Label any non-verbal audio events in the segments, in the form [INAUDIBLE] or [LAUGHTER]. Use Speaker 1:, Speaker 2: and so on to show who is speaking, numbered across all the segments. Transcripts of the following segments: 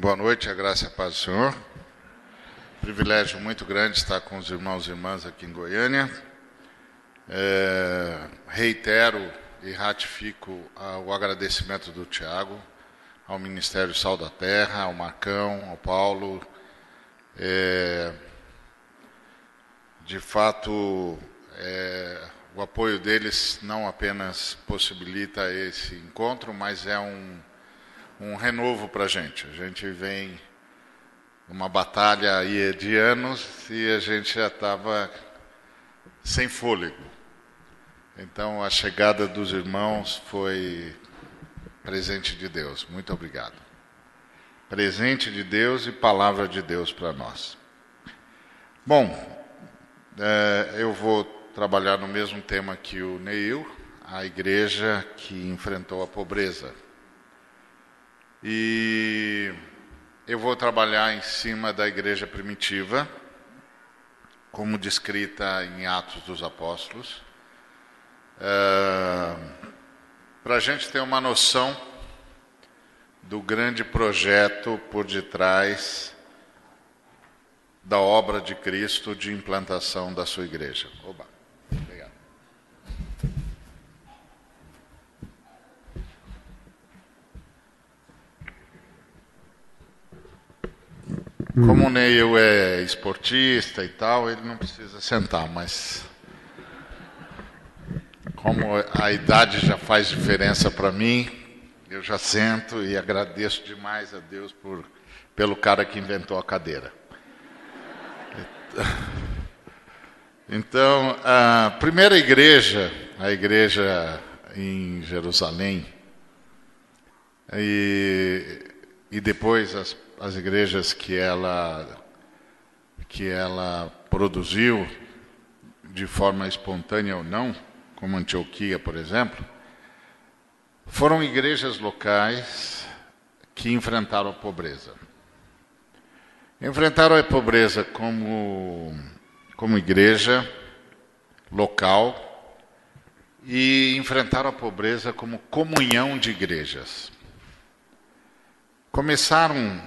Speaker 1: Boa noite, a graça e a paz do Senhor. Privilégio muito grande estar com os irmãos e irmãs aqui em Goiânia. É, reitero e ratifico o agradecimento do Tiago ao Ministério Sal da Terra, ao Marcão, ao Paulo. É, de fato, é, o apoio deles não apenas possibilita esse encontro, mas é um, um renovo para a gente. A gente vem numa batalha aí de anos e a gente já estava sem fôlego. Então a chegada dos irmãos foi presente de Deus. Muito obrigado. Presente de Deus e palavra de Deus para nós. Bom, é, eu vou trabalhar no mesmo tema que o Neil, a igreja que enfrentou a pobreza. E eu vou trabalhar em cima da igreja primitiva, como descrita em Atos dos Apóstolos. É, Para a gente ter uma noção do grande projeto por detrás da obra de Cristo de implantação da sua igreja. Oba. Obrigado. Como o Neil é esportista e tal, ele não precisa sentar, mas como a idade já faz diferença para mim, eu já sento e agradeço demais a Deus por, pelo cara que inventou a cadeira. Então, a primeira igreja, a igreja em Jerusalém, e, e depois as, as igrejas que ela, que ela produziu, de forma espontânea ou não, como Antioquia, por exemplo, foram igrejas locais que enfrentaram a pobreza. Enfrentaram a pobreza como, como igreja local e enfrentaram a pobreza como comunhão de igrejas. Começaram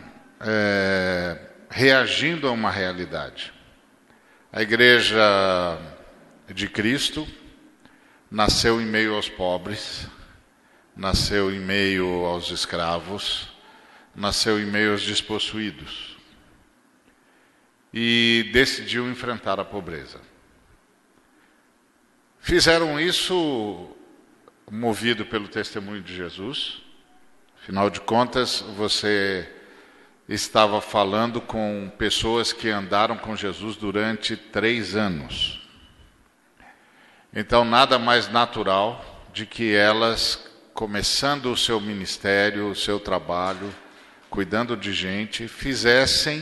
Speaker 1: é, reagindo a uma realidade. A igreja de Cristo nasceu em meio aos pobres, nasceu em meio aos escravos, nasceu em meio aos despossuídos e decidiu enfrentar a pobreza. Fizeram isso movido pelo testemunho de Jesus. Afinal de contas, você estava falando com pessoas que andaram com Jesus durante três anos. Então, nada mais natural de que elas, começando o seu ministério, o seu trabalho, cuidando de gente, fizessem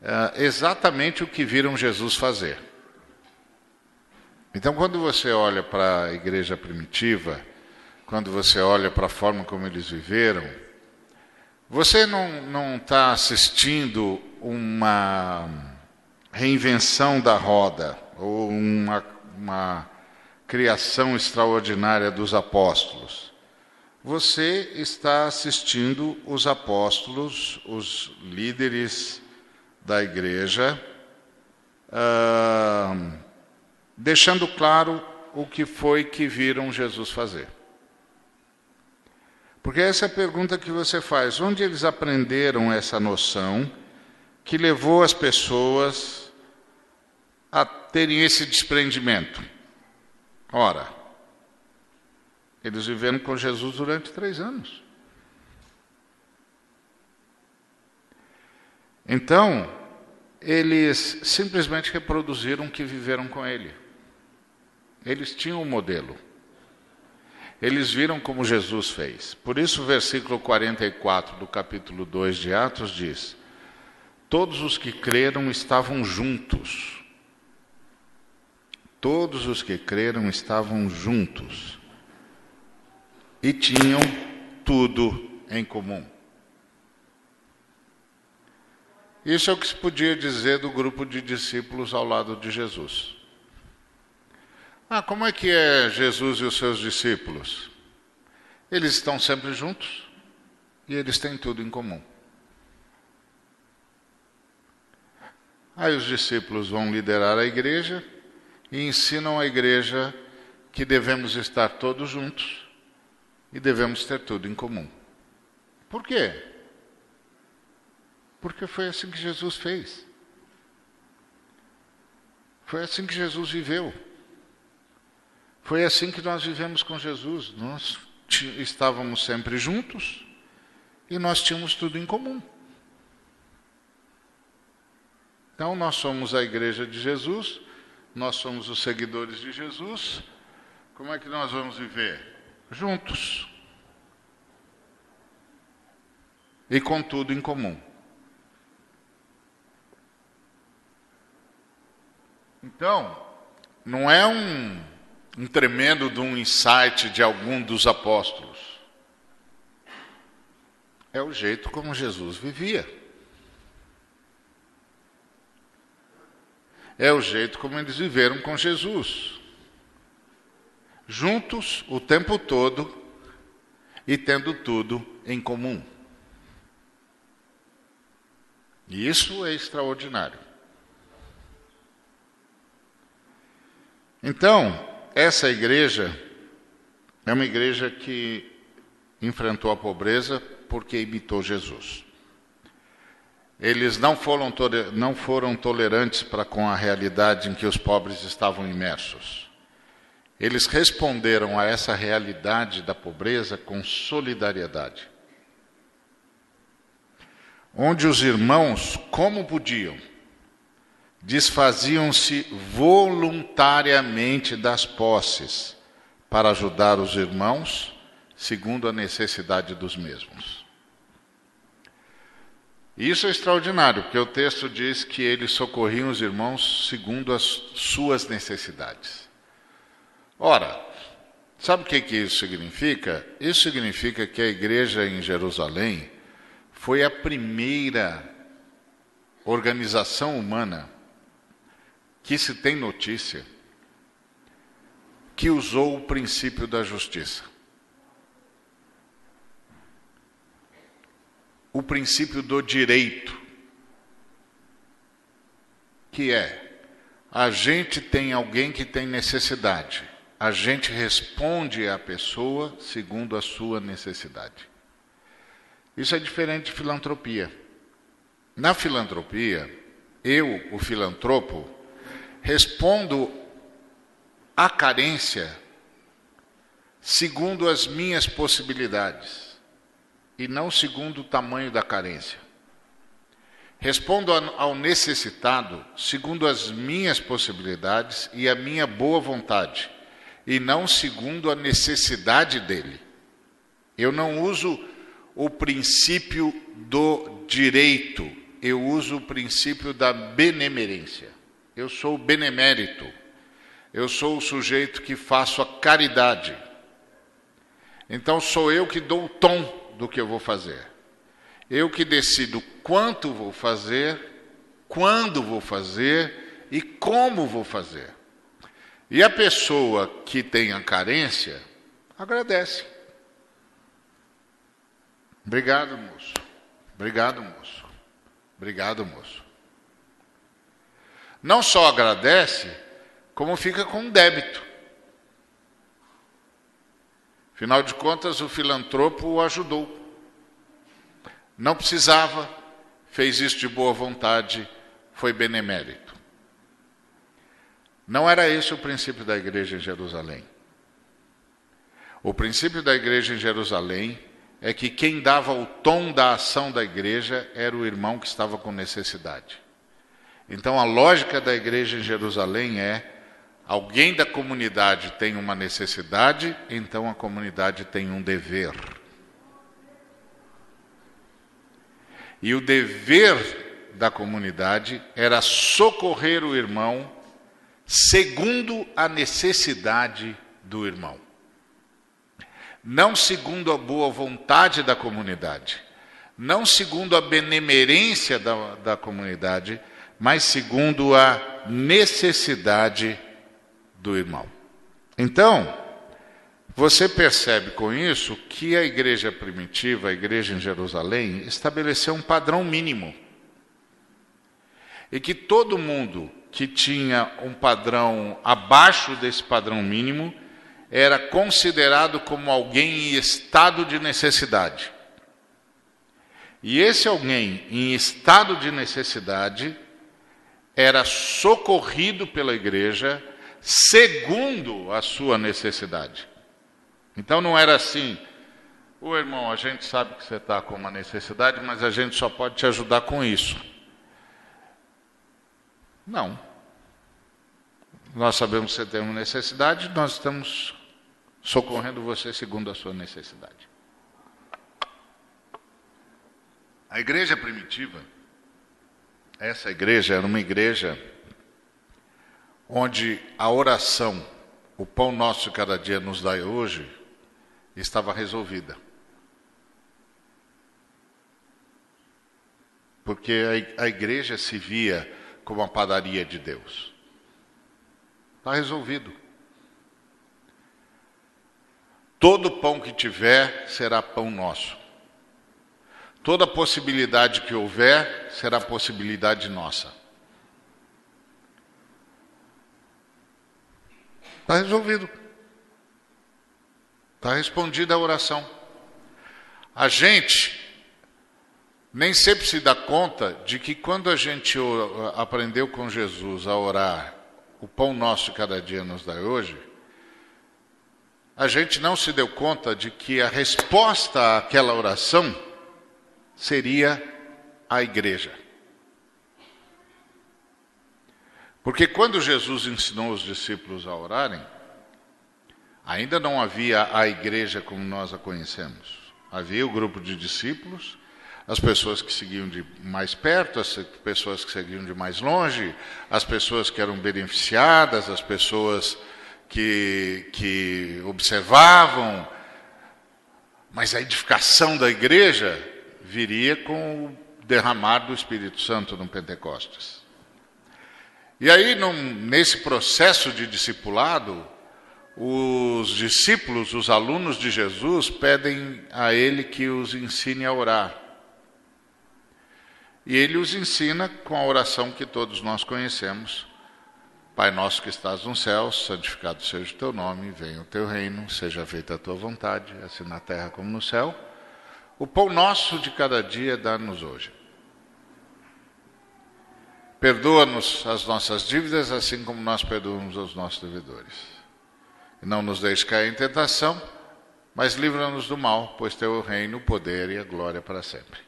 Speaker 1: uh, exatamente o que viram Jesus fazer. Então, quando você olha para a igreja primitiva, quando você olha para a forma como eles viveram, você não está assistindo uma reinvenção da roda ou uma, uma criação extraordinária dos apóstolos. Você está assistindo os apóstolos, os líderes da igreja, uh, deixando claro o que foi que viram Jesus fazer. Porque essa é a pergunta que você faz: onde eles aprenderam essa noção que levou as pessoas a terem esse desprendimento? Ora, eles viveram com Jesus durante três anos. Então, eles simplesmente reproduziram o que viveram com ele. Eles tinham um modelo. Eles viram como Jesus fez. Por isso, o versículo 44 do capítulo 2 de Atos diz: Todos os que creram estavam juntos. Todos os que creram estavam juntos e tinham tudo em comum. Isso é o que se podia dizer do grupo de discípulos ao lado de Jesus. Ah, como é que é Jesus e os seus discípulos? Eles estão sempre juntos e eles têm tudo em comum. Aí os discípulos vão liderar a igreja e ensinam a igreja que devemos estar todos juntos e devemos ter tudo em comum. Por quê? Porque foi assim que Jesus fez. Foi assim que Jesus viveu. Foi assim que nós vivemos com Jesus. Nós estávamos sempre juntos e nós tínhamos tudo em comum. Então, nós somos a igreja de Jesus, nós somos os seguidores de Jesus. Como é que nós vamos viver? Juntos. E com tudo em comum. Então, não é um, um tremendo de um insight de algum dos apóstolos. É o jeito como Jesus vivia. É o jeito como eles viveram com Jesus. Juntos o tempo todo e tendo tudo em comum. E isso é extraordinário. Então, essa igreja é uma igreja que enfrentou a pobreza porque imitou Jesus. Eles não foram, não foram tolerantes para com a realidade em que os pobres estavam imersos. Eles responderam a essa realidade da pobreza com solidariedade. Onde os irmãos, como podiam, desfaziam-se voluntariamente das posses para ajudar os irmãos, segundo a necessidade dos mesmos. Isso é extraordinário, porque o texto diz que eles socorriam os irmãos segundo as suas necessidades. Ora, sabe o que, que isso significa? Isso significa que a igreja em Jerusalém foi a primeira organização humana que se tem notícia que usou o princípio da justiça. o princípio do direito, que é a gente tem alguém que tem necessidade, a gente responde à pessoa segundo a sua necessidade. Isso é diferente de filantropia. Na filantropia, eu, o filantropo, respondo à carência segundo as minhas possibilidades e não segundo o tamanho da carência. Respondo ao necessitado segundo as minhas possibilidades e a minha boa vontade, e não segundo a necessidade dele. Eu não uso o princípio do direito, eu uso o princípio da benemerência. Eu sou benemérito, eu sou o sujeito que faço a caridade. Então sou eu que dou o tom do que eu vou fazer. Eu que decido quanto vou fazer, quando vou fazer e como vou fazer. E a pessoa que tem a carência agradece. Obrigado, moço. Obrigado, moço. Obrigado, moço. Não só agradece, como fica com débito. Afinal de contas, o filantropo o ajudou. Não precisava, fez isso de boa vontade, foi benemérito. Não era esse o princípio da igreja em Jerusalém. O princípio da igreja em Jerusalém é que quem dava o tom da ação da igreja era o irmão que estava com necessidade. Então a lógica da igreja em Jerusalém é Alguém da comunidade tem uma necessidade, então a comunidade tem um dever. E o dever da comunidade era socorrer o irmão segundo a necessidade do irmão. Não segundo a boa vontade da comunidade, não segundo a benemerência da, da comunidade, mas segundo a necessidade do irmão. Então, você percebe com isso que a igreja primitiva, a igreja em Jerusalém, estabeleceu um padrão mínimo. e que todo mundo que tinha um padrão abaixo desse padrão mínimo era considerado como alguém em estado de necessidade. E esse alguém em estado de necessidade era socorrido pela igreja segundo a sua necessidade. Então não era assim, o irmão, a gente sabe que você está com uma necessidade, mas a gente só pode te ajudar com isso. Não. Nós sabemos que você tem uma necessidade, nós estamos socorrendo você segundo a sua necessidade. A igreja primitiva, essa igreja era uma igreja onde a oração, o pão nosso cada dia nos dai hoje, estava resolvida. Porque a igreja se via como a padaria de Deus. Está resolvido. Todo pão que tiver será pão nosso. Toda possibilidade que houver será possibilidade nossa. Está resolvido. Está respondida a oração. A gente nem sempre se dá conta de que quando a gente aprendeu com Jesus a orar, o pão nosso cada dia nos dá hoje, a gente não se deu conta de que a resposta àquela oração seria a igreja. Porque quando Jesus ensinou os discípulos a orarem, ainda não havia a igreja como nós a conhecemos. Havia o grupo de discípulos, as pessoas que seguiam de mais perto, as pessoas que seguiam de mais longe, as pessoas que eram beneficiadas, as pessoas que, que observavam. Mas a edificação da igreja viria com o derramar do Espírito Santo no Pentecostes. E aí, num, nesse processo de discipulado, os discípulos, os alunos de Jesus, pedem a ele que os ensine a orar. E ele os ensina com a oração que todos nós conhecemos. Pai nosso que estás no céu, santificado seja o teu nome, venha o teu reino, seja feita a tua vontade, assim na terra como no céu. O pão nosso de cada dia dá-nos hoje. Perdoa-nos as nossas dívidas, assim como nós perdoamos aos nossos devedores. E não nos deixe cair em tentação, mas livra-nos do mal, pois teu o reino, o poder e a glória para sempre.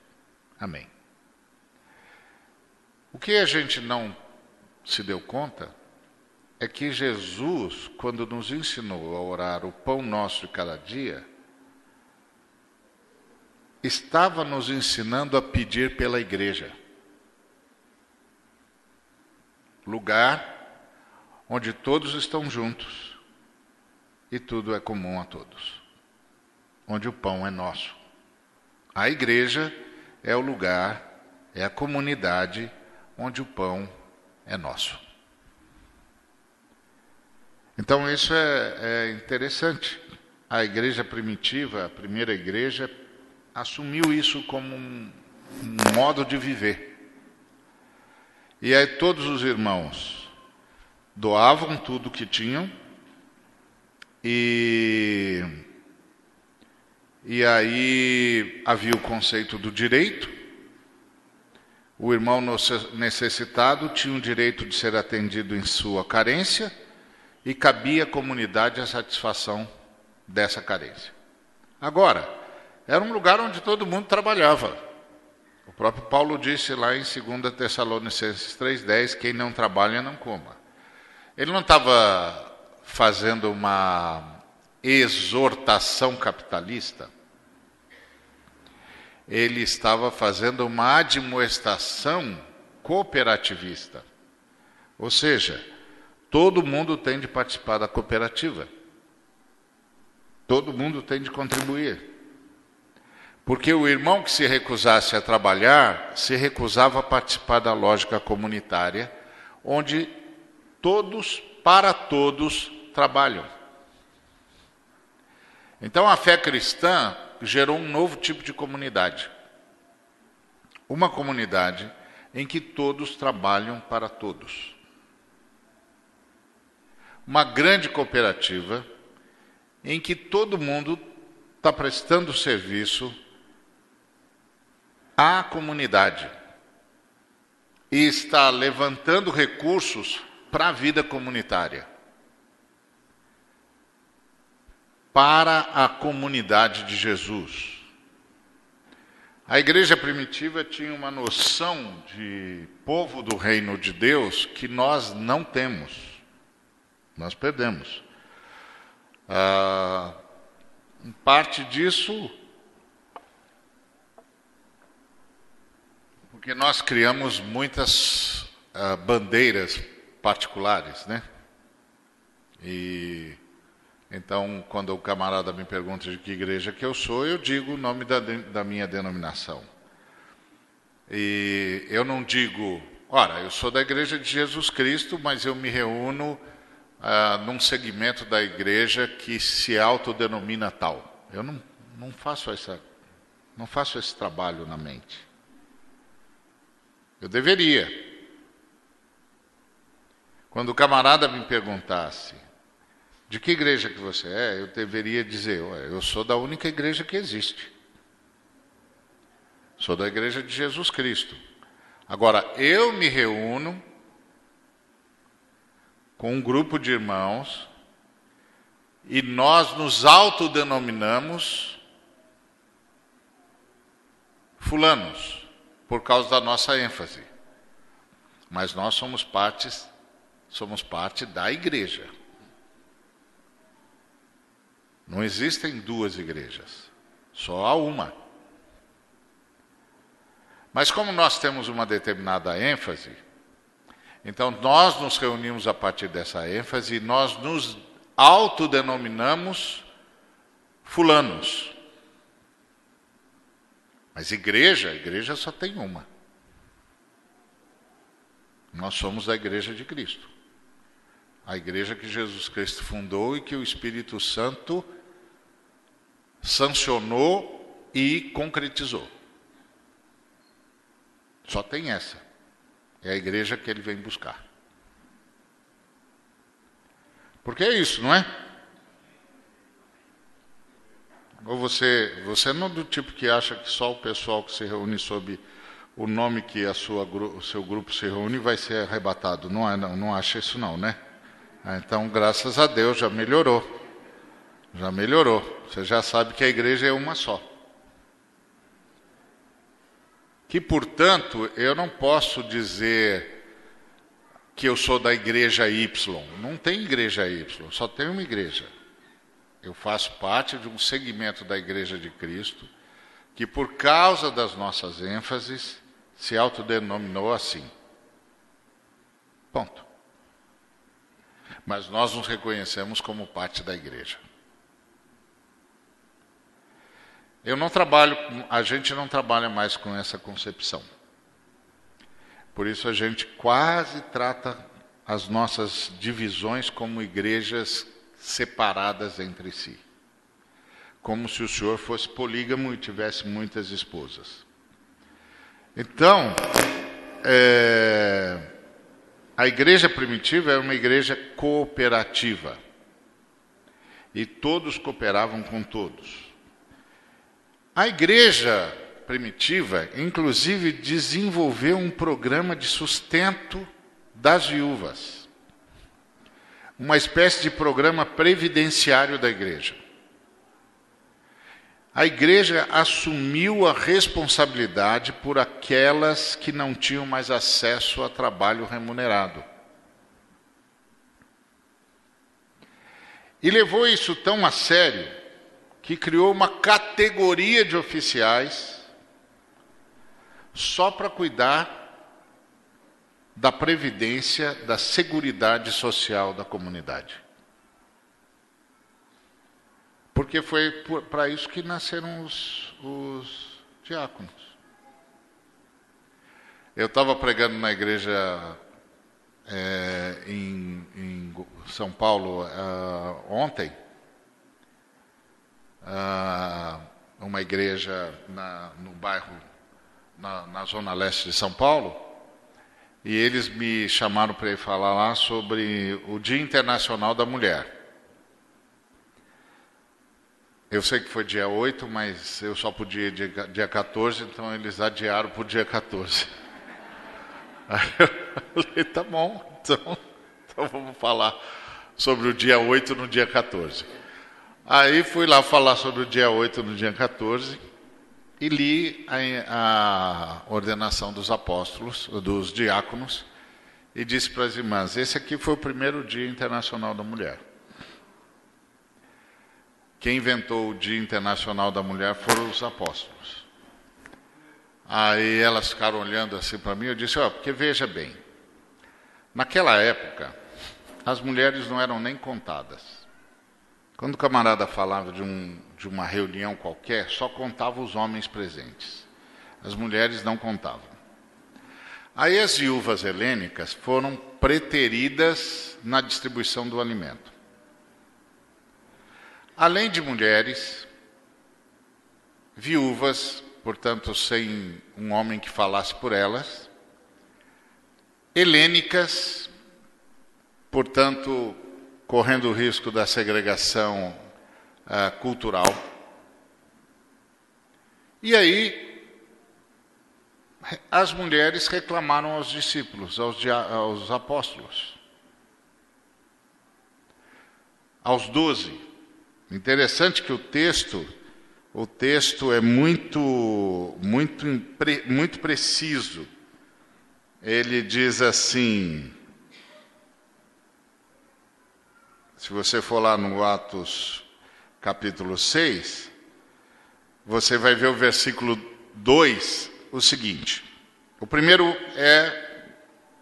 Speaker 1: Amém. O que a gente não se deu conta é que Jesus, quando nos ensinou a orar o pão nosso de cada dia, estava nos ensinando a pedir pela igreja. Lugar onde todos estão juntos e tudo é comum a todos. Onde o pão é nosso. A igreja é o lugar, é a comunidade onde o pão é nosso. Então isso é, é interessante. A igreja primitiva, a primeira igreja, assumiu isso como um, modo de viver. E aí todos os irmãos doavam tudo que tinham e e aí havia o conceito do direito. O irmão necessitado tinha o direito de ser atendido em sua carência e cabia à comunidade a satisfação dessa carência. Agora, era um lugar onde todo mundo trabalhava. O próprio Paulo disse lá em 2 Tessalonicenses 3,10: quem não trabalha, não coma. Ele não estava fazendo uma exortação capitalista, ele estava fazendo uma admoestação cooperativista. Ou seja, todo mundo tem de participar da cooperativa. Todo mundo tem de contribuir. Porque o irmão que se recusasse a trabalhar se recusava a participar da lógica comunitária, onde todos, para todos, trabalham. Então a fé cristã gerou um novo tipo de comunidade. Uma comunidade em que todos trabalham para todos. Uma grande cooperativa em que todo mundo está prestando serviço à comunidade e está levantando recursos para a vida comunitária, para a comunidade de Jesus. A igreja primitiva tinha uma noção de povo do reino de Deus que nós não temos, nós perdemos. Ah, parte disso porque nós criamos muitas ah, bandeiras particulares, né? E então, quando o camarada me pergunta de que igreja que eu sou, eu digo o nome da, da minha denominação. E eu não digo, ora, eu sou da igreja de Jesus Cristo, mas eu me reúno ah, num segmento da igreja que se autodenomina tal. Eu não, não faço essa, não faço esse trabalho na mente. Eu deveria. Quando o camarada me perguntasse, de que igreja que você é? Eu deveria dizer, eu sou da única igreja que existe. Sou da igreja de Jesus Cristo. Agora, eu me reúno com um grupo de irmãos e nós nos autodenominamos fulanos, por causa da nossa ênfase. Mas nós somos partes, somos parte da igreja. Não existem duas igrejas, só há uma. Mas como nós temos uma determinada ênfase, então nós nos reunimos a partir dessa ênfase e nós nos autodenominamos fulanos. Mas igreja, igreja só tem uma. Nós somos da igreja de Cristo. A igreja que Jesus Cristo fundou e que o Espírito Santo sancionou e concretizou. Só tem essa. É a igreja que ele vem buscar. Porque é isso, não é? Ou você, você não é do tipo que acha que só o pessoal que se reúne sob o nome que a sua, o seu grupo se reúne vai ser arrebatado. Não, é, não, não acha isso não, né? Ah, então, graças a Deus, já melhorou. Já melhorou. Você já sabe que a igreja é uma só. Que, portanto, eu não posso dizer que eu sou da igreja Y. Não tem igreja Y, só tem uma igreja. Eu faço parte de um segmento da igreja de Cristo que, por causa das nossas ênfases, se autodenominou assim. Ponto mas nós nos reconhecemos como parte da igreja. Eu não trabalho, a gente não trabalha mais com essa concepção. Por isso a gente quase trata as nossas divisões como igrejas separadas entre si. Como se o senhor fosse polígamo e tivesse muitas esposas. Então, é, a igreja primitiva era uma igreja cooperativa. E todos cooperavam com todos. A igreja primitiva, inclusive, desenvolveu um programa de sustento das viúvas. Uma espécie de programa previdenciário da igreja. A igreja assumiu a responsabilidade por aquelas que não tinham mais acesso a trabalho remunerado. E levou isso tão a sério que criou uma categoria de oficiais só para cuidar da previdência, da seguridade social da comunidade. Porque foi para isso que nasceram os, os diáconos. Eu estava pregando na igreja é, em, em, São Paulo uh, ontem, uh, uma igreja na, no bairro, na, na, zona leste de São Paulo, e eles me chamaram para ir falar lá sobre o Dia Internacional da Mulher. Eu sei que foi dia 8, mas eu só podia ir dia, dia 14, então eles adiaram para o dia 14. [LAUGHS] Aí eu falei, tá bom, então, então vamos falar sobre o dia 8 no dia 14. Aí fui lá falar sobre o dia 8 no dia 14 e li a, a ordenação dos apóstolos, dos diáconos, e disse para as irmãs: esse aqui foi o primeiro Dia Internacional da Mulher. Quem inventou o Dia Internacional da Mulher foram os apóstolos. Aí elas ficaram olhando assim para mim, eu disse, ó, oh, porque veja bem, naquela época, as mulheres não eram nem contadas. Quando o camarada falava de, um, de uma reunião qualquer, só contava os homens presentes. As mulheres não contavam. Aí as viúvas helênicas foram preteridas na distribuição do alimento. Além de mulheres, viúvas, portanto, sem um homem que falasse por elas, helênicas, portanto, correndo o risco da segregação uh, cultural. E aí, as mulheres reclamaram aos discípulos, aos, aos apóstolos, aos doze. Interessante que o texto, o texto é muito, muito, muito preciso. Ele diz assim: Se você for lá no Atos capítulo 6, você vai ver o versículo 2, o seguinte. O primeiro é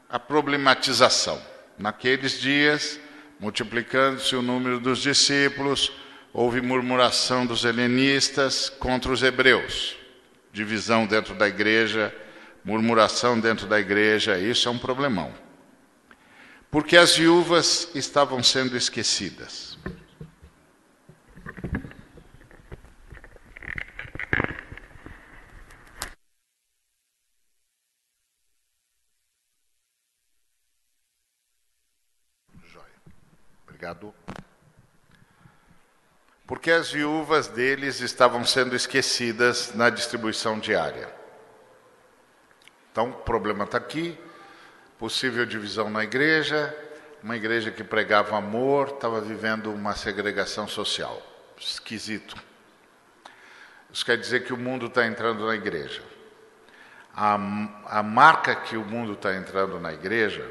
Speaker 1: a problematização. Naqueles dias, multiplicando-se o número dos discípulos, houve murmuração dos helenistas contra os hebreus. Divisão dentro da igreja, murmuração dentro da igreja, isso é um problemão porque as viúvas estavam sendo esquecidas. Obrigado. Porque as viúvas deles estavam sendo esquecidas na distribuição diária. Então, o problema está aqui, possível divisão na igreja, uma igreja que pregava amor, estava vivendo uma segregação social. Esquisito. Isso quer dizer que o mundo está entrando na igreja. A, a marca que o mundo está entrando na igreja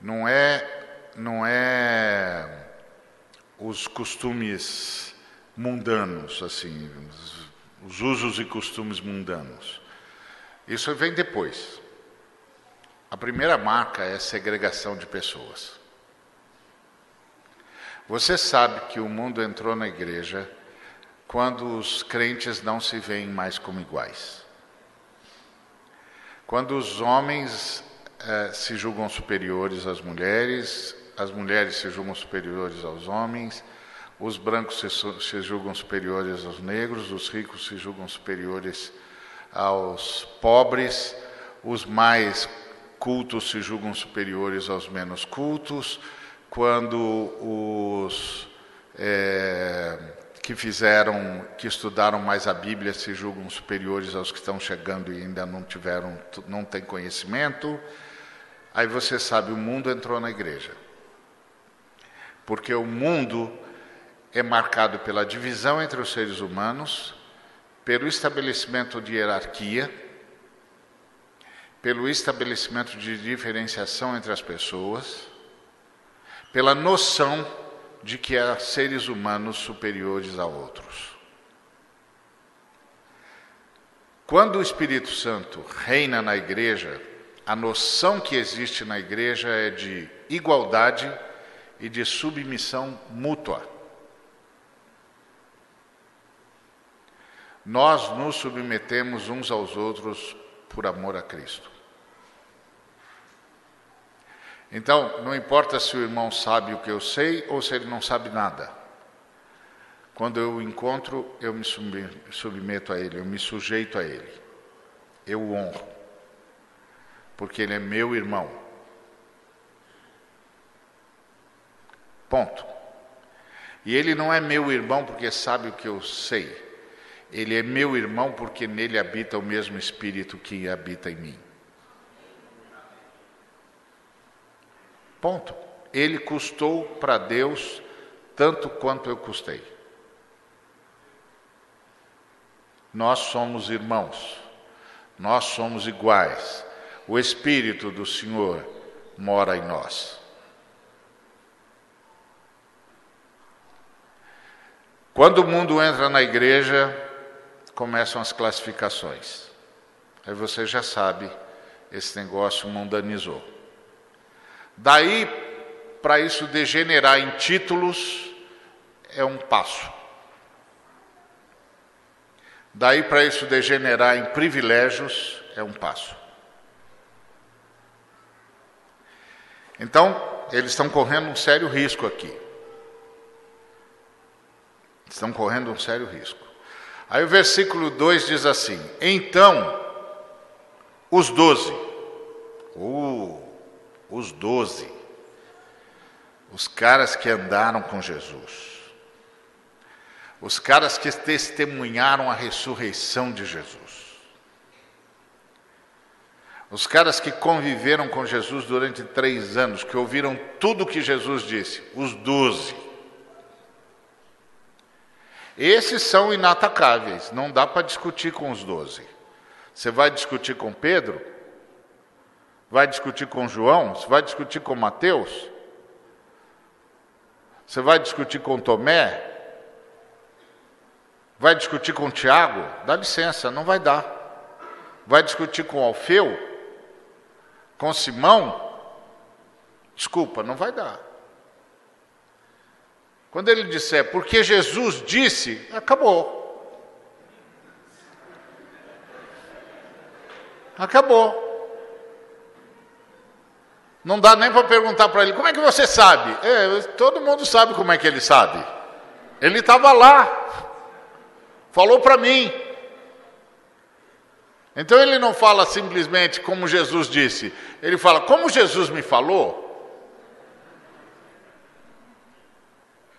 Speaker 1: não é, não é os costumes mundanos, assim, os, os usos e costumes mundanos. Isso vem depois. A primeira marca é a segregação de pessoas. Você sabe que o mundo entrou na igreja quando os crentes não se veem mais como iguais. Quando os homens eh, se julgam superiores às mulheres, as mulheres se julgam superiores aos homens, os brancos se, se julgam superiores aos negros, os ricos se julgam superiores aos pobres, os mais cultos se julgam superiores aos menos cultos, quando os é, que fizeram, que estudaram mais a Bíblia se julgam superiores aos que estão chegando e ainda não tiveram, não têm conhecimento. Aí você sabe, o mundo entrou na igreja. Porque o mundo é marcado pela divisão entre os seres humanos, pelo estabelecimento de hierarquia, pelo estabelecimento de diferenciação entre as pessoas, pela noção de que há seres humanos superiores a outros. Quando o Espírito Santo reina na igreja, a noção que existe na igreja é de igualdade e de submissão mútua. Nós nos submetemos uns aos outros por amor a Cristo. Então, não importa se o irmão sabe o que eu sei ou se ele não sabe nada. Quando eu o encontro, eu me submeto a ele, eu me sujeito a ele. Eu o honro. porque ele é meu irmão. Ponto. E ele não é meu irmão porque sabe o que eu sei. Ele é meu irmão porque nele habita o mesmo espírito que habita em mim. Ponto. Ele custou para Deus tanto quanto eu custei. Nós somos irmãos, nós somos iguais. O Espírito do Senhor mora em nós. Quando o mundo entra na igreja, começam as classificações. Aí você já sabe, esse negócio mundanizou. Daí, para isso degenerar em títulos, é um passo. Daí para isso degenerar em privilégios é um passo. Então, eles estão correndo um sério risco aqui. Estão correndo um sério risco. Aí o versículo 2 diz assim: Então, os doze, uh, os doze, os caras que andaram com Jesus, os caras que testemunharam a ressurreição de Jesus. Os caras que conviveram com Jesus durante três anos, que ouviram tudo que Jesus disse, os doze. Esses são inatacáveis, não dá para discutir com os doze. Você vai discutir com Pedro? Vai discutir com João? Você vai discutir com Mateus? Você vai discutir com Tomé? Vai discutir com Tiago? Dá licença, não vai dar. Vai discutir com Alfeu? Com Simão? Desculpa, não vai dar. Quando ele disser, porque Jesus disse, acabou. Acabou. Não dá nem para perguntar para ele, como é que você sabe? É, todo mundo sabe como é que ele sabe. Ele estava lá. Falou para mim. Então ele não fala simplesmente como Jesus disse, ele fala como Jesus me falou.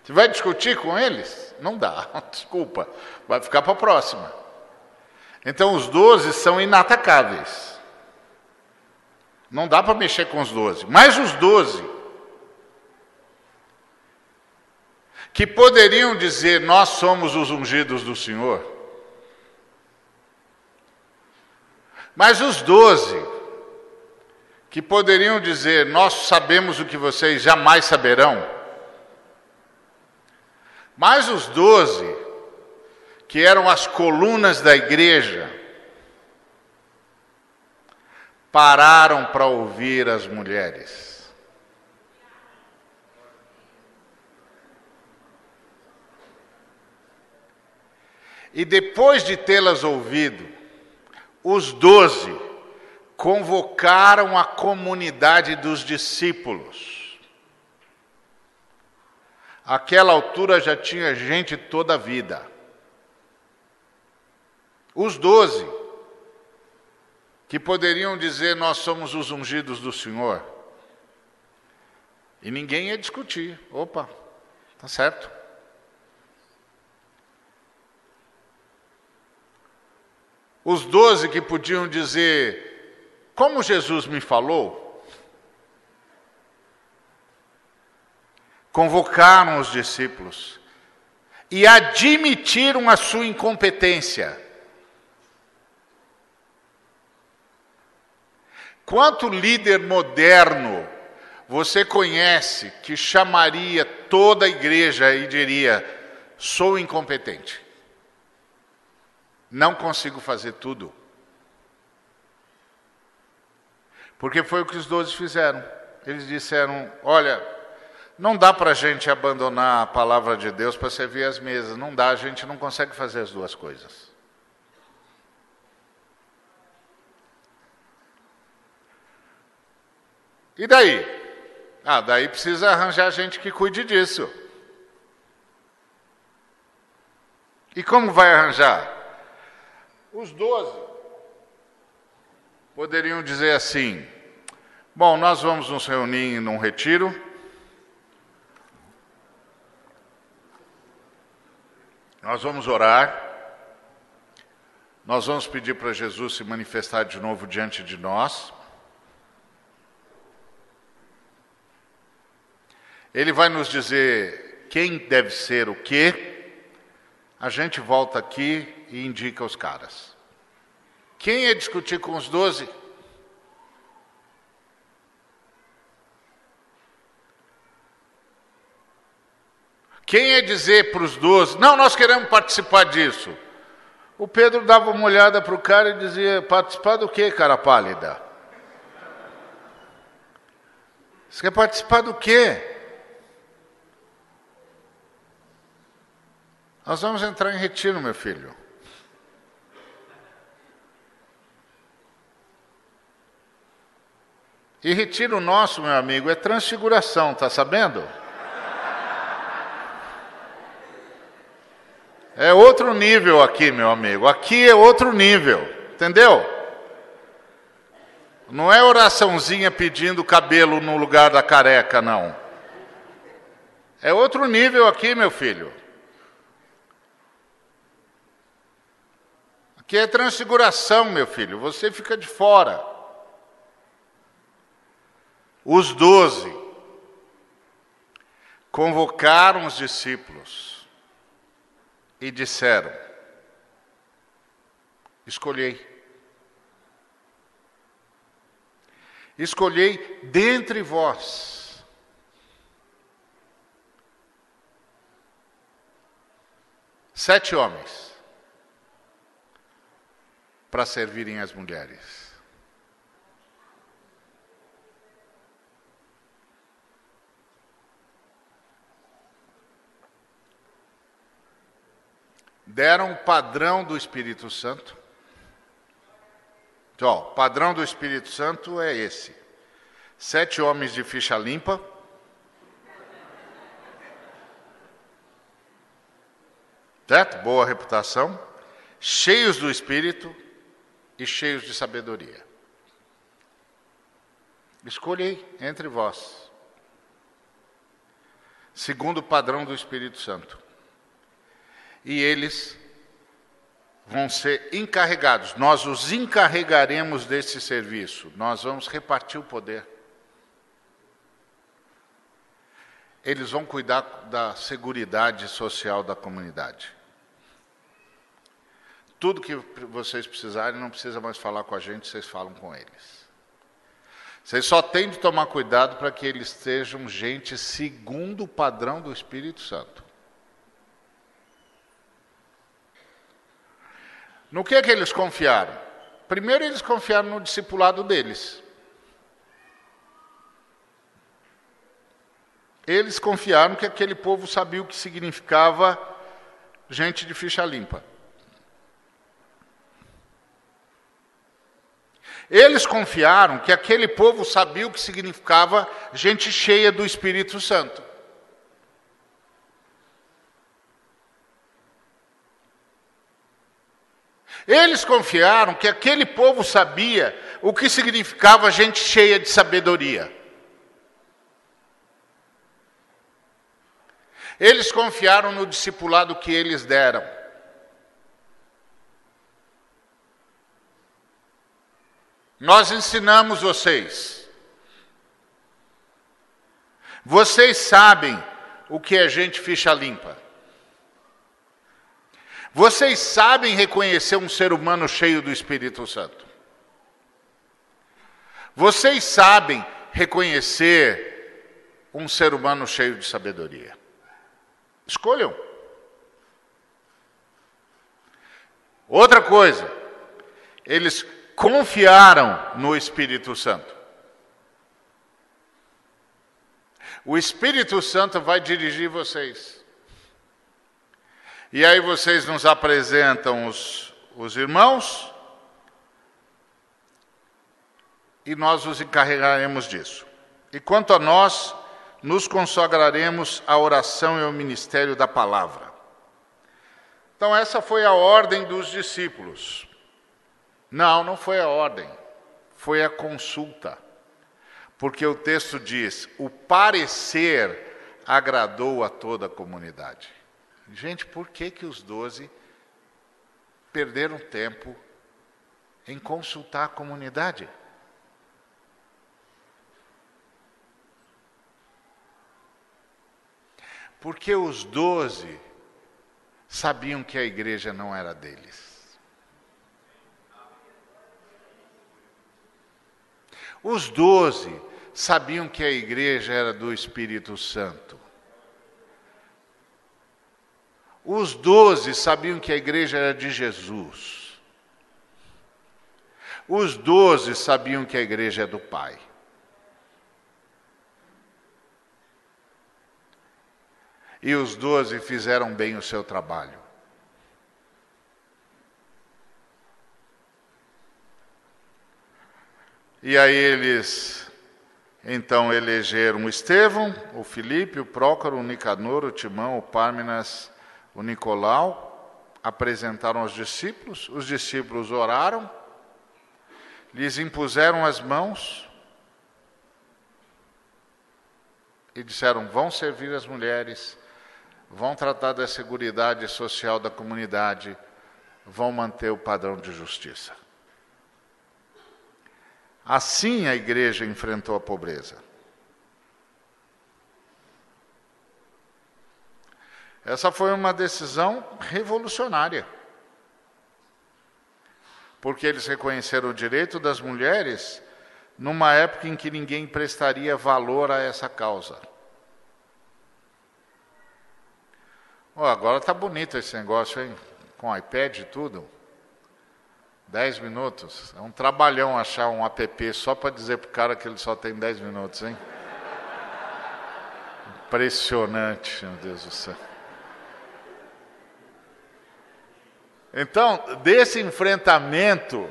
Speaker 1: Você vai discutir com eles? Não dá, [LAUGHS] desculpa, vai ficar para a próxima. Então os doze são inatacáveis. Não dá para mexer com os doze. Mas os doze que poderiam dizer: Nós somos os ungidos do Senhor. Mas os doze, que poderiam dizer: Nós sabemos o que vocês jamais saberão. Mas os doze, que eram as colunas da igreja, pararam para ouvir as mulheres. E depois de tê-las ouvido, os doze convocaram a comunidade dos discípulos. Aquela altura já tinha gente toda a vida. Os doze, que poderiam dizer: Nós somos os ungidos do Senhor. E ninguém ia discutir. Opa, tá certo. Os doze que podiam dizer, como Jesus me falou, convocaram os discípulos e admitiram a sua incompetência. Quanto líder moderno você conhece que chamaria toda a igreja e diria: sou incompetente? Não consigo fazer tudo. Porque foi o que os doze fizeram. Eles disseram: Olha, não dá para a gente abandonar a palavra de Deus para servir as mesas. Não dá, a gente não consegue fazer as duas coisas. E daí? Ah, daí precisa arranjar gente que cuide disso. E como vai arranjar? Os doze poderiam dizer assim: bom, nós vamos nos reunir num retiro. Nós vamos orar. Nós vamos pedir para Jesus se manifestar de novo diante de nós. Ele vai nos dizer quem deve ser o quê. A gente volta aqui e indica os caras. Quem é discutir com os doze? Quem é dizer para os doze, não, nós queremos participar disso? O Pedro dava uma olhada para o cara e dizia: participar do quê, cara pálida? Você quer participar do quê? Nós vamos entrar em retiro, meu filho. E retiro nosso, meu amigo, é transfiguração, tá sabendo? É outro nível aqui, meu amigo. Aqui é outro nível, entendeu? Não é oraçãozinha pedindo cabelo no lugar da careca, não. É outro nível aqui, meu filho. Aqui é transfiguração, meu filho. Você fica de fora. Os doze convocaram os discípulos e disseram: Escolhei. Escolhei dentre vós sete homens para servirem as mulheres. deram o padrão do Espírito Santo. Então, padrão do Espírito Santo é esse: sete homens de ficha limpa. Certo? Boa reputação. Cheios do Espírito e cheios de sabedoria. Escolhei entre vós, segundo o padrão do Espírito Santo e eles vão ser encarregados. Nós os encarregaremos desse serviço. Nós vamos repartir o poder. Eles vão cuidar da segurança social da comunidade. Tudo que vocês precisarem, não precisa mais falar com a gente, vocês falam com eles. Vocês só têm de tomar cuidado para que eles sejam gente segundo o padrão do Espírito Santo. No que é que eles confiaram? Primeiro, eles confiaram no discipulado deles. Eles confiaram que aquele povo sabia o que significava gente de ficha limpa. Eles confiaram que aquele povo sabia o que significava gente cheia do Espírito Santo. Eles confiaram que aquele povo sabia o que significava gente cheia de sabedoria. Eles confiaram no discipulado que eles deram. Nós ensinamos vocês. Vocês sabem o que é gente ficha limpa. Vocês sabem reconhecer um ser humano cheio do Espírito Santo? Vocês sabem reconhecer um ser humano cheio de sabedoria? Escolham. Outra coisa, eles confiaram no Espírito Santo. O Espírito Santo vai dirigir vocês. E aí vocês nos apresentam os, os irmãos e nós os encarregaremos disso. E quanto a nós, nos consagraremos à oração e ao ministério da palavra. Então, essa foi a ordem dos discípulos. Não, não foi a ordem. foi a consulta. Porque o texto diz: o parecer agradou a toda a comunidade. Gente, por que, que os doze perderam tempo em consultar a comunidade? Porque os doze sabiam que a igreja não era deles. Os doze sabiam que a igreja era do Espírito Santo. Os doze sabiam que a igreja era de Jesus. Os doze sabiam que a igreja é do Pai. e os doze fizeram bem o seu trabalho. E aí eles então elegeram o Estevão, o Filipe, o Prócoro, o Nicanor, o Timão, o Pármenas, o Nicolau, apresentaram aos discípulos, os discípulos oraram, lhes impuseram as mãos e disseram: vão servir as mulheres vão tratar da segurança social da comunidade, vão manter o padrão de justiça. Assim a igreja enfrentou a pobreza. Essa foi uma decisão revolucionária. Porque eles reconheceram o direito das mulheres numa época em que ninguém prestaria valor a essa causa. Oh, agora tá bonito esse negócio, hein? Com iPad e tudo. Dez minutos. É um trabalhão achar um app só para dizer pro cara que ele só tem dez minutos, hein? Impressionante, meu Deus do céu. Então, desse enfrentamento,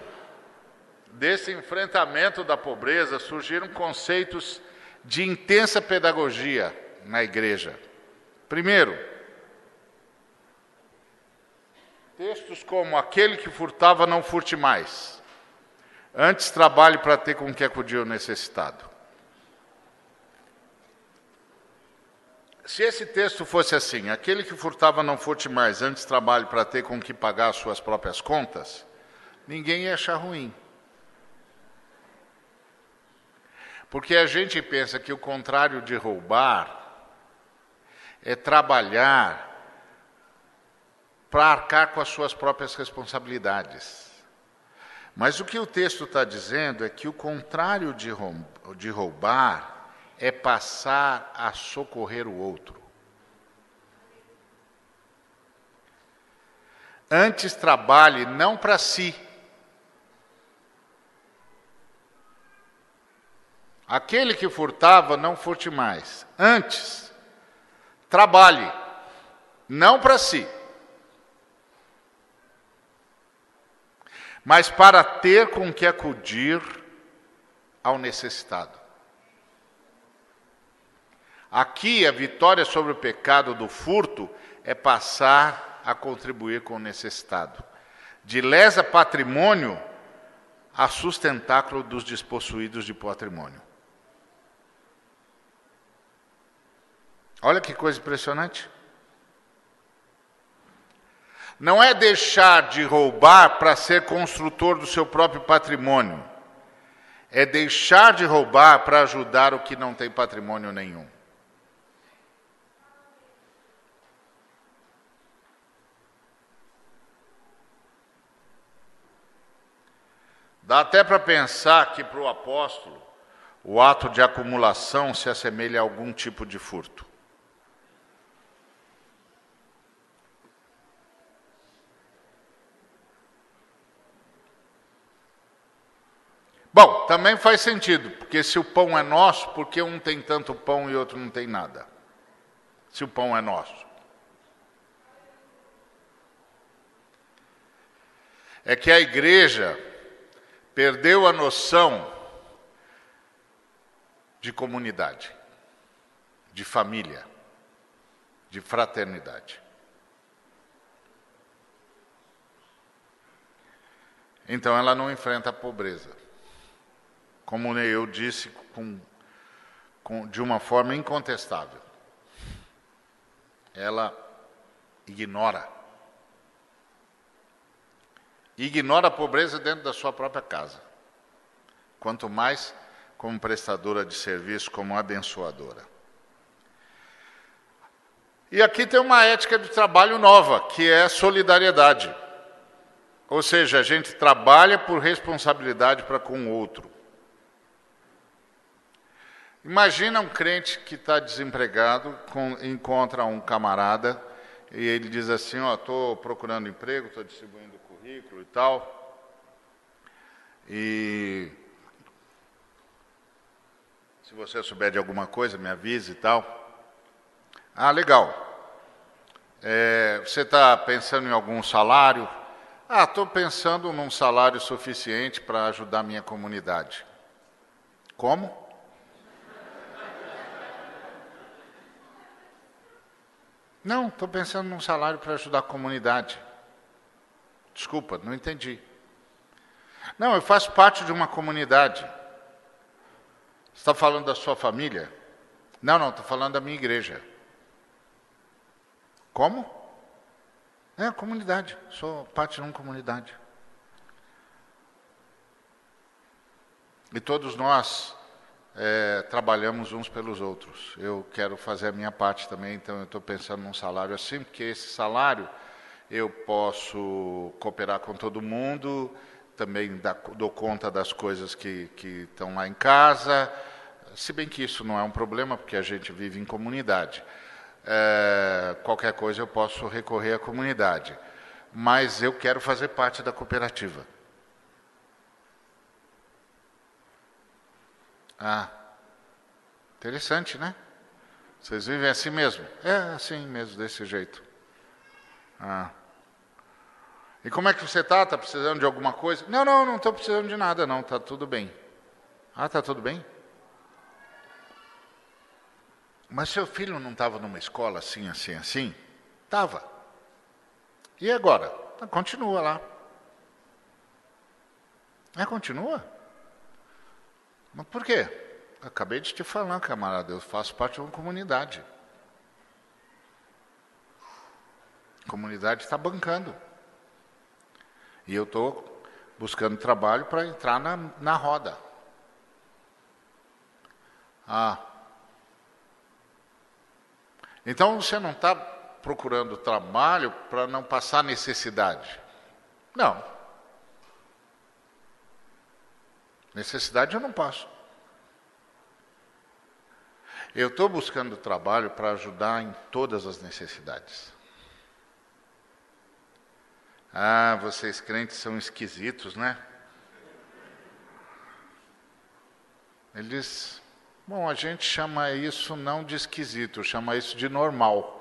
Speaker 1: desse enfrentamento da pobreza, surgiram conceitos de intensa pedagogia na igreja. Primeiro, Textos como aquele que furtava não furte mais. Antes trabalhe para ter com que acudir o necessitado. Se esse texto fosse assim, aquele que furtava não furte mais, antes trabalhe para ter com que pagar as suas próprias contas, ninguém ia achar ruim. Porque a gente pensa que o contrário de roubar é trabalhar para arcar com as suas próprias responsabilidades. Mas o que o texto está dizendo é que o contrário de roubar é passar a socorrer o outro. Antes trabalhe não para si. Aquele que furtava, não furte mais. Antes, trabalhe, não para si mas para ter com que acudir ao necessitado. Aqui, a vitória sobre o pecado do furto é passar a contribuir com o necessitado. De lesa patrimônio a sustentáculo dos despossuídos de patrimônio. Olha que coisa impressionante. Não é deixar de roubar para ser construtor do seu próprio patrimônio. É deixar de roubar para ajudar o que não tem patrimônio nenhum. Dá até para pensar que para o apóstolo o ato de acumulação se assemelha a algum tipo de furto. Bom, também faz sentido, porque se o pão é nosso, por que um tem tanto pão e outro não tem nada? Se o pão é nosso. É que a igreja perdeu a noção de comunidade, de família, de fraternidade. Então ela não enfrenta a pobreza. Como eu disse, com, com, de uma forma incontestável. Ela ignora. Ignora a pobreza dentro da sua própria casa. Quanto mais como prestadora de serviço, como abençoadora. E aqui tem uma ética de trabalho nova, que é solidariedade. Ou seja, a gente trabalha por responsabilidade para com o outro. Imagina um crente que está desempregado, com, encontra um camarada e ele diz assim: Ó, estou procurando emprego, estou distribuindo currículo e tal. E se você souber de alguma coisa, me avise e tal. Ah, legal. É, você está pensando em algum salário? Ah, estou pensando num salário suficiente para ajudar minha comunidade. Como? Não, estou pensando num salário para ajudar a comunidade. Desculpa, não entendi. Não, eu faço parte de uma comunidade. Você está falando da sua família? Não, não, estou falando da minha igreja. Como? É, comunidade. Sou parte de uma comunidade. E todos nós é, trabalhamos uns pelos outros. Eu quero fazer a minha parte também, então eu estou pensando num salário assim, porque esse salário eu posso cooperar com todo mundo, também dou conta das coisas que, que estão lá em casa, se bem que isso não é um problema, porque a gente vive em comunidade. É, qualquer coisa eu posso recorrer à comunidade. Mas eu quero fazer parte da cooperativa. Ah, interessante, né? Vocês vivem assim mesmo? É assim mesmo, desse jeito. Ah. E como é que você está? Está precisando de alguma coisa? Não, não, não estou precisando de nada, não. Está tudo bem. Ah, está tudo bem? Mas seu filho não estava numa escola assim, assim, assim? Estava. E agora? Continua lá. É, continua. Mas por quê? Acabei de te falar, camarada, eu faço parte de uma comunidade. A comunidade está bancando. E eu estou buscando trabalho para entrar na, na roda. Ah. Então você não está procurando trabalho para não passar necessidade. Não. Necessidade eu não passo. Eu estou buscando trabalho para ajudar em todas as necessidades. Ah, vocês crentes são esquisitos, né? Eles, bom, a gente chama isso não de esquisito, chama isso de normal.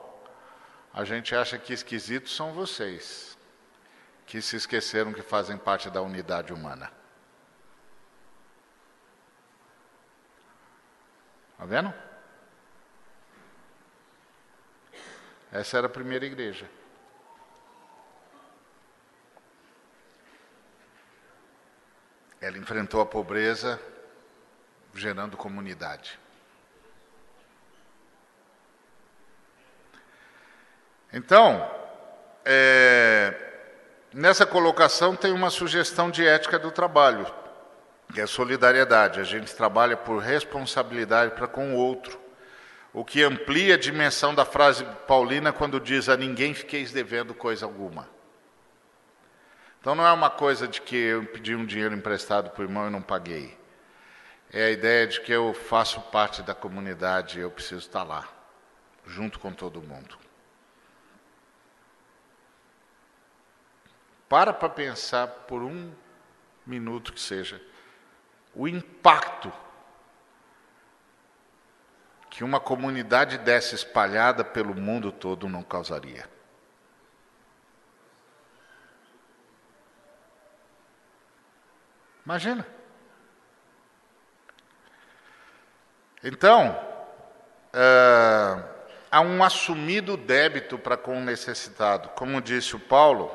Speaker 1: A gente acha que esquisitos são vocês, que se esqueceram que fazem parte da unidade humana. Está vendo? Essa era a primeira igreja. Ela enfrentou a pobreza, gerando comunidade. Então, é, nessa colocação tem uma sugestão de ética do trabalho que é solidariedade. A gente trabalha por responsabilidade para com o outro. O que amplia a dimensão da frase paulina quando diz a ninguém fiqueis devendo coisa alguma. Então não é uma coisa de que eu pedi um dinheiro emprestado para o irmão e não paguei. É a ideia de que eu faço parte da comunidade e eu preciso estar lá, junto com todo mundo. Para para pensar por um minuto que seja o impacto que uma comunidade dessa espalhada pelo mundo todo não causaria. Imagina. Então, uh, há um assumido débito para com o necessitado. Como disse o Paulo,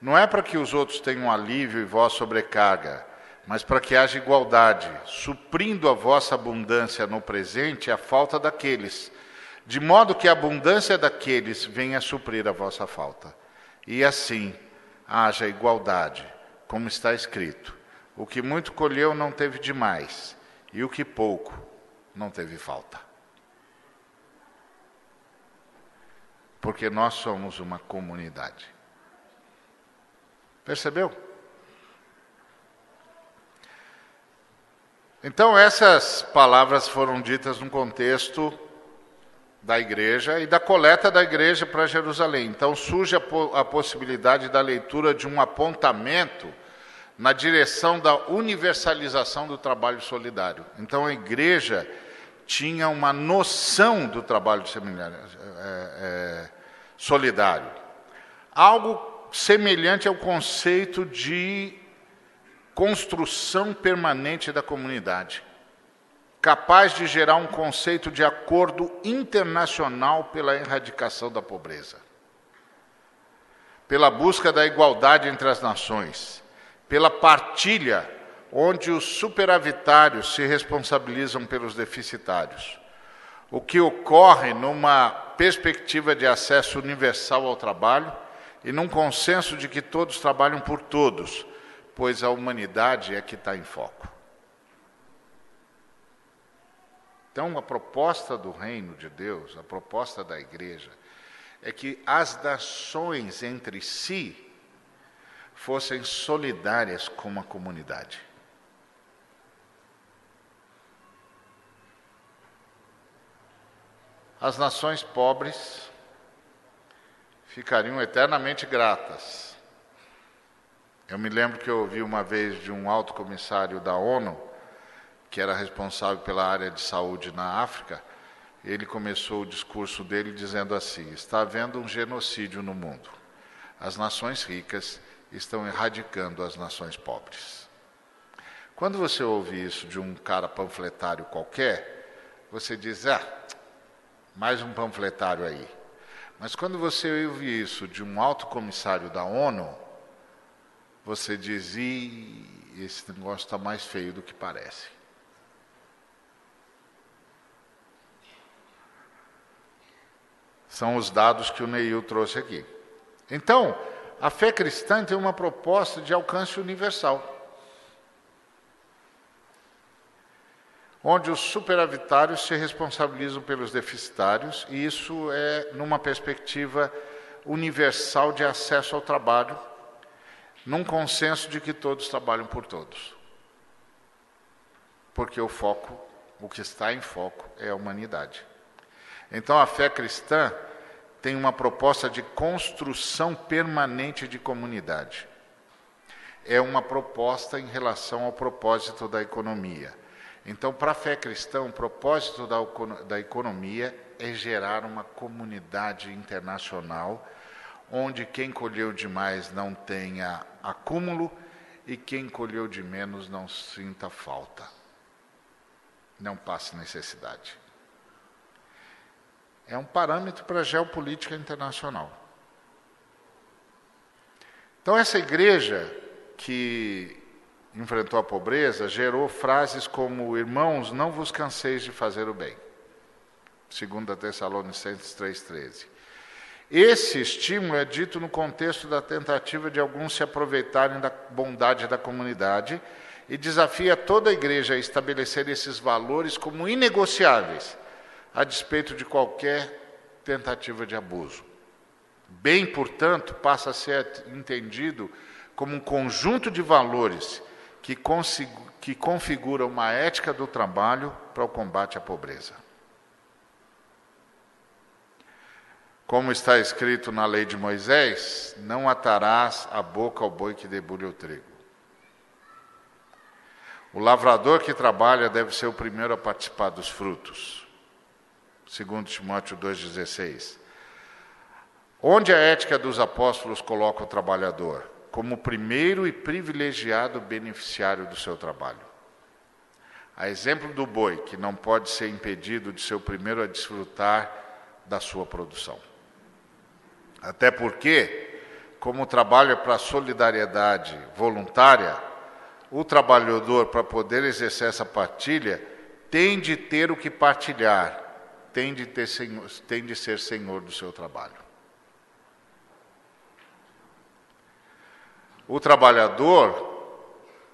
Speaker 1: não é para que os outros tenham alívio e vós sobrecarga, mas para que haja igualdade, suprindo a vossa abundância no presente a falta daqueles, de modo que a abundância daqueles venha suprir a vossa falta. E assim haja igualdade, como está escrito: o que muito colheu não teve demais, e o que pouco não teve falta. Porque nós somos uma comunidade. Percebeu? Então, essas palavras foram ditas no contexto da igreja e da coleta da igreja para Jerusalém. Então, surge a, po a possibilidade da leitura de um apontamento na direção da universalização do trabalho solidário. Então, a igreja tinha uma noção do trabalho é, é, solidário. Algo semelhante ao conceito de construção permanente da comunidade, capaz de gerar um conceito de acordo internacional pela erradicação da pobreza, pela busca da igualdade entre as nações, pela partilha, onde os superavitários se responsabilizam pelos deficitários. O que ocorre numa perspectiva de acesso universal ao trabalho e num consenso de que todos trabalham por todos pois a humanidade é que está em foco. Então, a proposta do reino de Deus, a proposta da igreja, é que as nações entre si fossem solidárias com uma comunidade. As nações pobres ficariam eternamente gratas eu me lembro que eu ouvi uma vez de um alto comissário da ONU, que era responsável pela área de saúde na África, ele começou o discurso dele dizendo assim: está havendo um genocídio no mundo. As nações ricas estão erradicando as nações pobres. Quando você ouve isso de um cara panfletário qualquer, você diz: ah, mais um panfletário aí. Mas quando você ouve isso de um alto comissário da ONU, você diz, e esse negócio está mais feio do que parece. São os dados que o Neil trouxe aqui. Então, a fé cristã tem uma proposta de alcance universal. Onde os superavitários se responsabilizam pelos deficitários, e isso é numa perspectiva universal de acesso ao trabalho num consenso de que todos trabalham por todos. Porque o foco, o que está em foco, é a humanidade. Então a fé cristã tem uma proposta de construção permanente de comunidade. É uma proposta em relação ao propósito da economia. Então, para a fé cristã, o propósito da, da economia é gerar uma comunidade internacional onde quem colheu demais não tenha acúmulo e quem colheu de menos não sinta falta, não passe necessidade. É um parâmetro para a geopolítica internacional. Então, essa igreja que enfrentou a pobreza gerou frases como: Irmãos, não vos canseis de fazer o bem. 2 Tessalonicenses 3,13. Esse estímulo é dito no contexto da tentativa de alguns se aproveitarem da bondade da comunidade e desafia toda a igreja a estabelecer esses valores como inegociáveis, a despeito de qualquer tentativa de abuso. Bem, portanto, passa a ser entendido como um conjunto de valores que, que configura uma ética do trabalho para o combate à pobreza. Como está escrito na lei de Moisés, não atarás a boca ao boi que debulha o trigo. O lavrador que trabalha deve ser o primeiro a participar dos frutos. Segundo Timóteo 2,16. Onde a ética dos apóstolos coloca o trabalhador? Como o primeiro e privilegiado beneficiário do seu trabalho. A exemplo do boi, que não pode ser impedido de ser o primeiro a desfrutar da sua produção. Até porque, como o trabalho é para solidariedade voluntária, o trabalhador, para poder exercer essa partilha, tem de ter o que partilhar, tem de, ter senhor, tem de ser senhor do seu trabalho. O trabalhador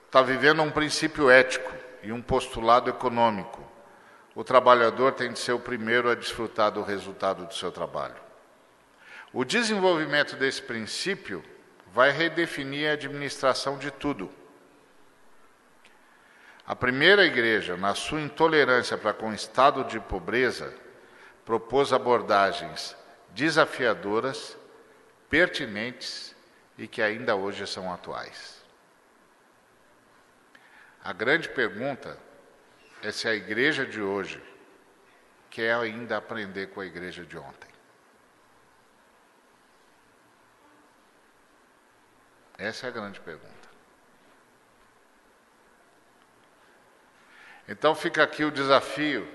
Speaker 1: está vivendo um princípio ético e um postulado econômico. O trabalhador tem de ser o primeiro a desfrutar do resultado do seu trabalho. O desenvolvimento desse princípio vai redefinir a administração de tudo. A primeira igreja, na sua intolerância para com o estado de pobreza, propôs abordagens desafiadoras, pertinentes e que ainda hoje são atuais. A grande pergunta é se a igreja de hoje quer ainda aprender com a igreja de ontem. Essa é a grande pergunta. Então fica aqui o desafio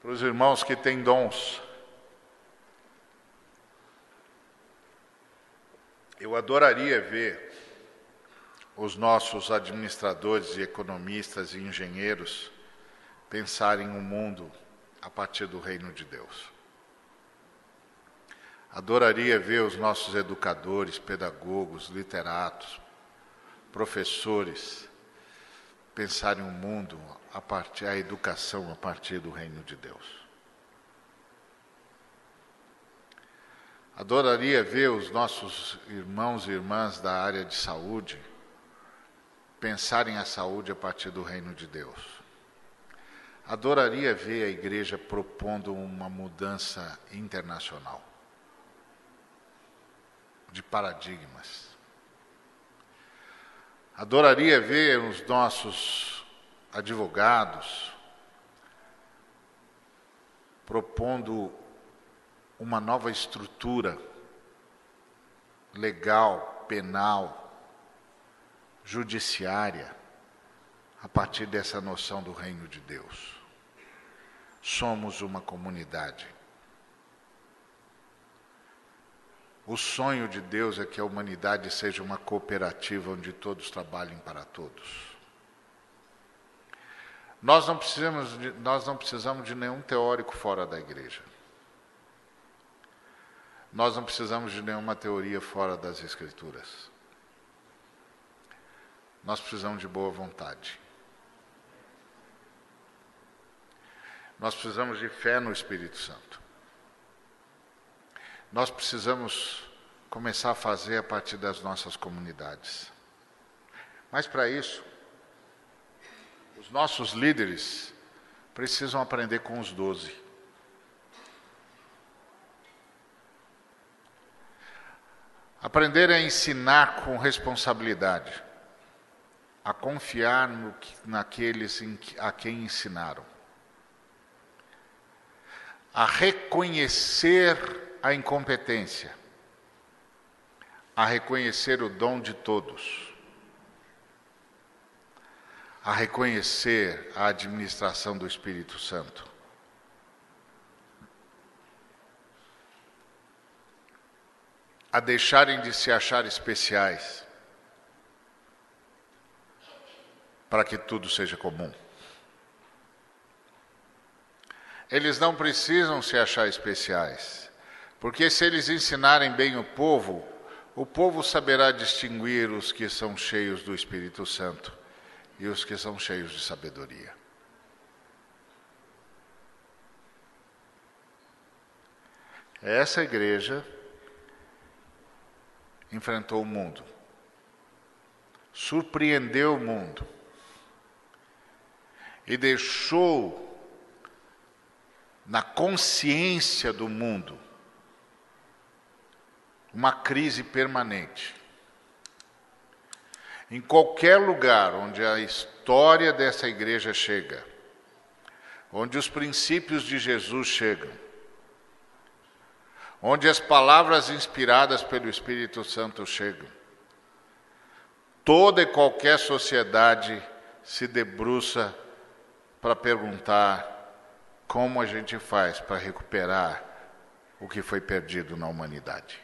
Speaker 1: para os irmãos que têm dons. Eu adoraria ver os nossos administradores e economistas e engenheiros pensarem o um mundo a partir do reino de Deus. Adoraria ver os nossos educadores, pedagogos, literatos, professores pensar em um mundo a partir a educação a partir do reino de Deus. Adoraria ver os nossos irmãos e irmãs da área de saúde pensarem a saúde a partir do reino de Deus. Adoraria ver a igreja propondo uma mudança internacional de paradigmas. Adoraria ver os nossos advogados propondo uma nova estrutura legal, penal, judiciária, a partir dessa noção do reino de Deus. Somos uma comunidade. O sonho de Deus é que a humanidade seja uma cooperativa onde todos trabalhem para todos. Nós não precisamos de, nós não precisamos de nenhum teórico fora da igreja. Nós não precisamos de nenhuma teoria fora das escrituras. Nós precisamos de boa vontade. Nós precisamos de fé no Espírito Santo nós precisamos começar a fazer a partir das nossas comunidades. Mas para isso, os nossos líderes precisam aprender com os doze. Aprender a ensinar com responsabilidade, a confiar no, naqueles a quem ensinaram, a reconhecer a incompetência, a reconhecer o dom de todos, a reconhecer a administração do Espírito Santo. A deixarem de se achar especiais, para que tudo seja comum. Eles não precisam se achar especiais. Porque se eles ensinarem bem o povo, o povo saberá distinguir os que são cheios do Espírito Santo e os que são cheios de sabedoria. Essa igreja enfrentou o mundo, surpreendeu o mundo e deixou na consciência do mundo uma crise permanente. Em qualquer lugar onde a história dessa igreja chega, onde os princípios de Jesus chegam, onde as palavras inspiradas pelo Espírito Santo chegam, toda e qualquer sociedade se debruça para perguntar como a gente faz para recuperar o que foi perdido na humanidade.